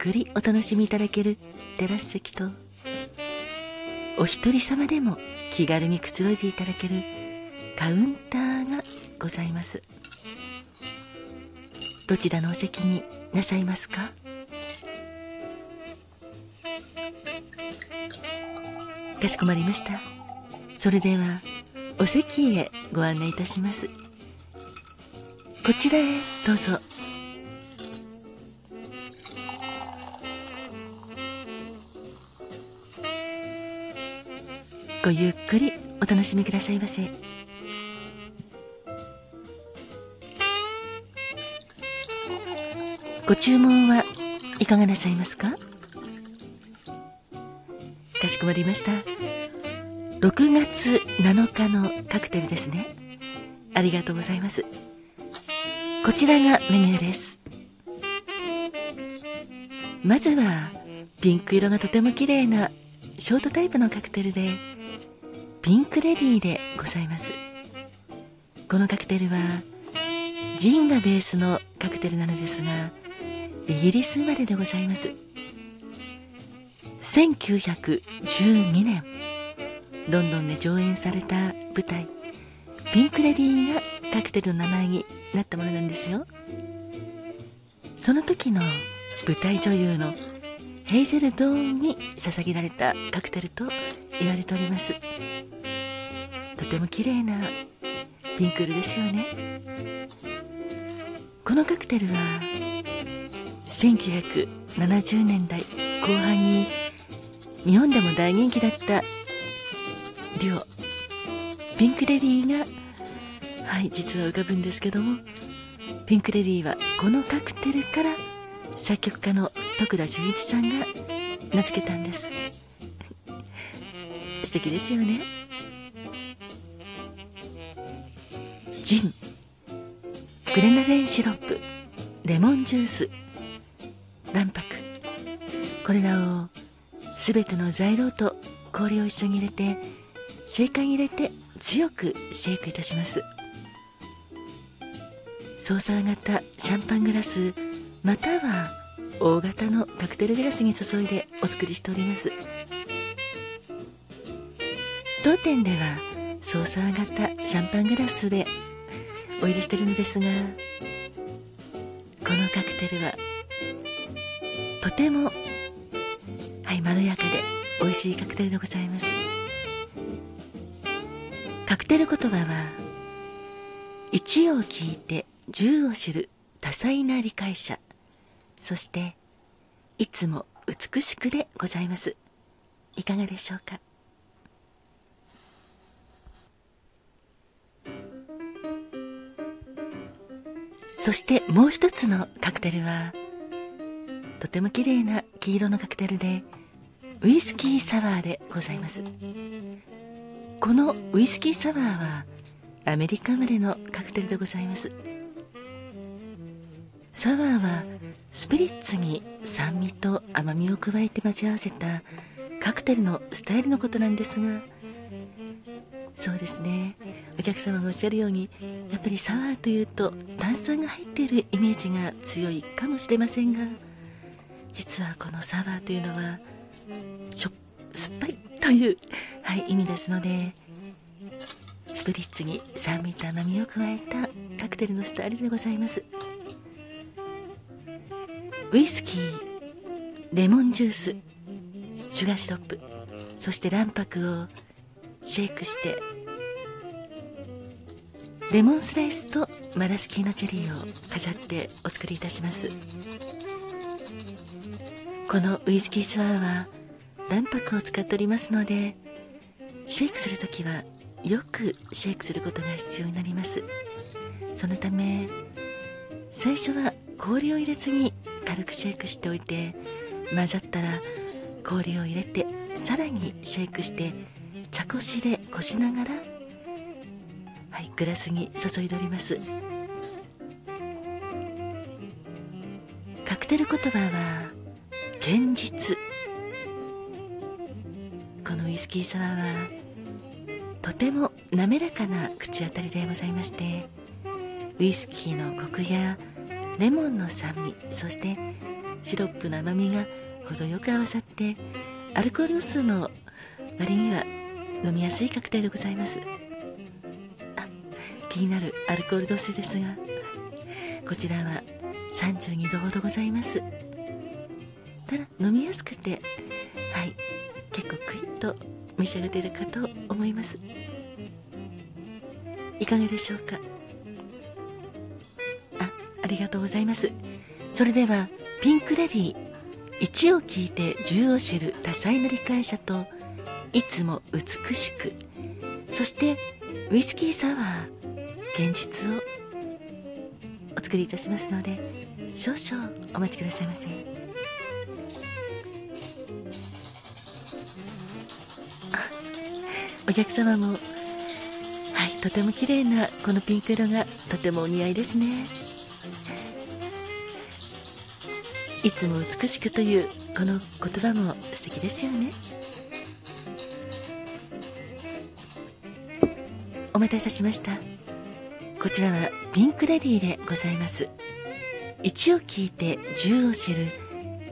くりお楽しみいただけるテラス席とお一人様でも気軽にくつろいでいただけるカウンターがございます。どちらのお席になさいますか？かしこまりました。それではお席へご案内いたします。こちらへどうぞ。ごゆっくりお楽しみくださいませ。ご注文はいかがなさいますか？かしこまりました。6月7日のカクテルですね。ありがとうございます。こちらがメニューです。まずはピンク色がとても綺麗なショートタイプのカクテルでピンクレディーでございます。このカクテルはジンがベースのカクテルなのですがイギリス生まれでございます。1912年ロンドンで上演された舞台「ピンク・レディー」がカクテルの名前になったものなんですよ。その時の舞台女優のヘイゼル・ドーンに捧げられたカクテルと言われております。とても綺麗なピンク色ですよね。このカクテルは1970年代後半に日本でも大人気だったデュオピンク・レディーがはい実は浮かぶんですけどもピンク・レディーはこのカクテルから作曲家の徳田純一さんが名付けたんです。素敵ですよね。ジン。グレナデンシロップ。レモンジュース。卵白。これらを全ての材料と氷を一緒に入れてシェイカーに入れて強くシェイクいたします。ソーサー型シャンパングラス。または大型のカクテルグラスに注いでお作りしております。当店ではソーサー型シャンパングラスでお入れしてるのですがこのカクテルはとてもはいまろやかで美味しいカクテルでございます。カクテル言葉は1を聞いて10を知る多彩な理解者そしていつも美しくでございます。いかがでしょうか？そしてもう一つのカクテルはとても綺麗な黄色のカクテルでウイスキーサワーでございます。このウイスキーサワーはアメリカ生まれのカクテルでございます。サワーはスピリッツに酸味と甘みを加えて混ぜ合わせたカクテルのスタイルのことなんですがそうですね。お客様がおっしゃるようにやっぱりサワーというと炭酸が入っているイメージが強いかもしれませんが実はこのサワーというのはしょ酸っぱいという、はい、意味ですのでスプリッツに酸味と甘みを加えたカクテルのスタイルでございます。ウイスキーレモンジュースシュガーシロップそして卵白をシェイクして。レモンスライスとマラスキーのチェリーを飾ってお作りいたします。このウイスキースワーは卵白を使っておりますのでシェイクする時はよくシェイクすることが必要になります。そのため最初は氷を入れずに軽くシェイクしておいて混ざったら氷を入れてさらにシェイクして茶こしでこしながらはいグラスに注いでおります。カクテル言葉は堅実。このウイスキーサワーはとても滑らかな口当たりでございましてウイスキーのコクやレモンの酸味そしてシロップの甘みが程よく合わさってアルコール数の割には飲みやすいカクテルでございます。気になるアルコール度数ですがこちらは32度ほどございます。ただ飲みやすくてはい結構クイッと召し上がっているかと思います。いかがでしょうか？あありがとうございます。それではピンクレディー1を聞いて10を知る多彩な理解者といつも美しく。そしてウイスキーサワー現実を。お作りいたしますので少々お待ちくださいませ。お客様もはいとても綺麗なこのピンク色がとてもお似合いですね。いつも美しくというこの言葉も素敵ですよね。待たせいたしました。こちらはピンクレディーでございます。1を聞いて10を知る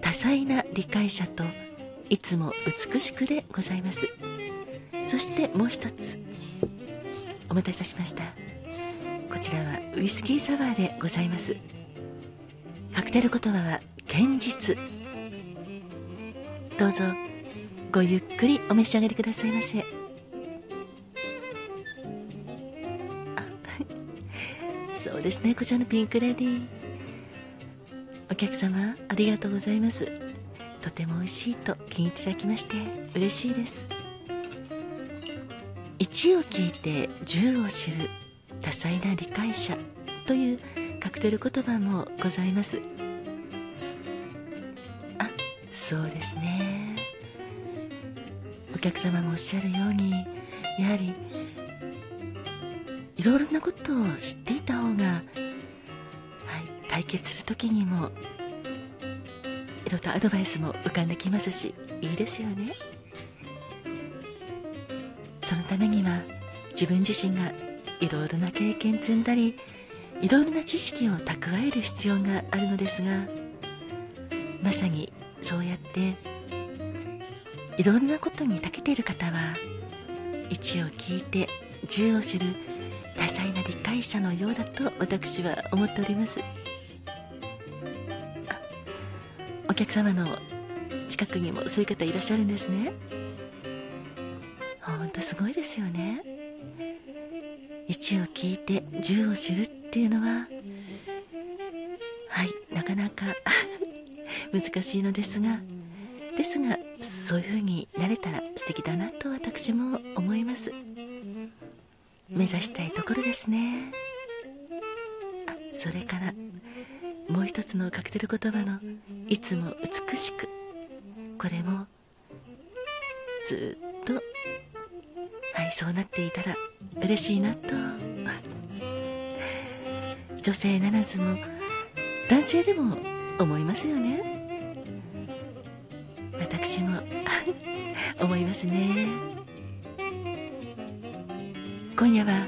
多彩な理解者といつも美しくでございます。そしてもう一つお待たせいたしました。こちらはウイスキーサワーでございます。カクテル言葉は堅実。どうぞごゆっくりお召し上がりくださいませ。ですね。こちらのピンクレディお客様ありがとうございます。とても美味しいと気に入っていただきまして嬉しいです。1を聞いて10を知る多彩な理解者というカクテル言葉もございます。あそうですね。お客様もおっしゃるようにやはりろいろなことを知っていた方が、はい、解決する時にもいろいろとアドバイスも浮かんできますしいいですよね。そのためには自分自身がいろいろな経験積んだりいろいろな知識を蓄える必要があるのですがまさにそうやっていろんなことに長けている方は1を聞いて10を知る多彩な理解者のようだと私は思っております。お客様の近くにもそういう方いらっしゃるんですね。ほんとすごいですよね。1を聞いて10を知るっていうのははいなかなか 難しいのですがですがそういう風になれたら素敵だなと私も思います。目指したいところですね。それからもう一つのカクテル言葉の「いつも美しく」これもずっとはいそうなっていたら嬉しいなと。女性ならずも男性でも思いますよね。私も 思いますね。今夜は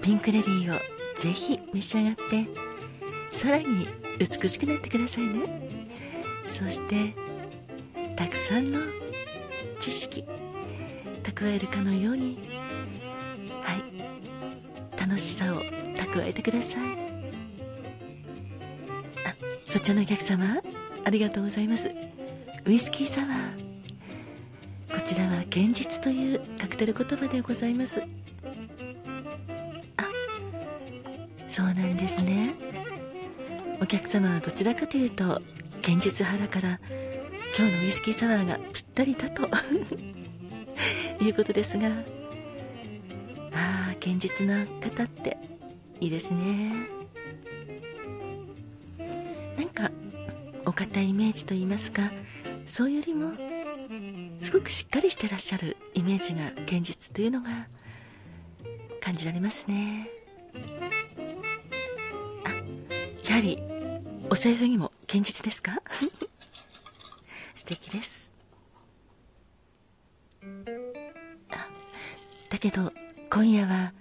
ピンクレディーをぜひ召し上がってさらに美しくなってくださいね。そしてたくさんの知識蓄えるかのようにはい楽しさを蓄えてください。あそちらのお客様ありがとうございます。ウイスキーサワー。こちらは現実というカクテル言葉でございます。そうなんですね。お客様はどちらかというと現実派だから今日のウイスキーサワーがぴったりだと いうことですがああ現実な方っていいですね。なんかお堅いイメージといいますかそうよりもすごくしっかりしてらっしゃるイメージが現実というのが感じられますね。やはりお財布にも現実ですか？素敵です。あだけど今夜は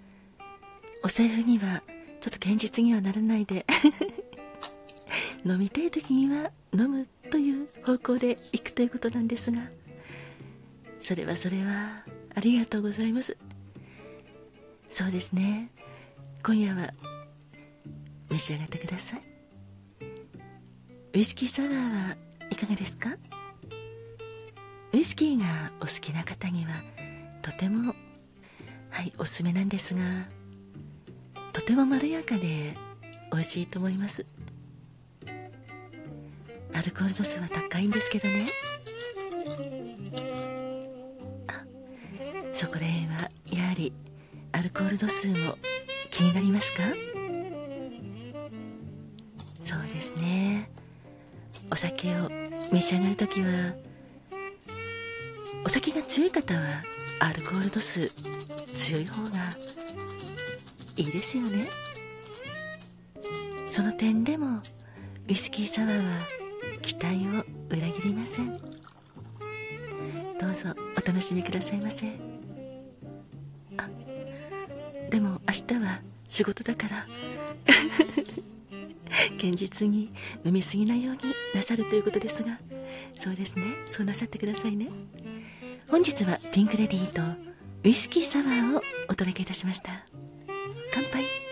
お財布にはちょっと現実にはならないで 飲みたい時には飲むという方向で行くということなんですがそれはそれはありがとうございます。そうですね。今夜は召し上がってください。ウイスキーサワーはいかがですか？ウイスキーがお好きな方にはとてもはいおすすめなんですがとてもまろやかで美味しいと思います。アルコール度数は高いんですけどね。あそこら辺はやはりアルコール度数も気になりますか？ですね。お酒を召し上がる時はお酒が強い方はアルコール度数強い方がいいですよね。その点でもウイスキーサワーは期待を裏切りません。どうぞお楽しみくださいませ。あでも明日は仕事だから。堅実に飲み過ぎないようになさるということですがそうですね。そうなさってくださいね。本日はピンクレディーとウイスキーサワーをお届けいたしました。乾杯。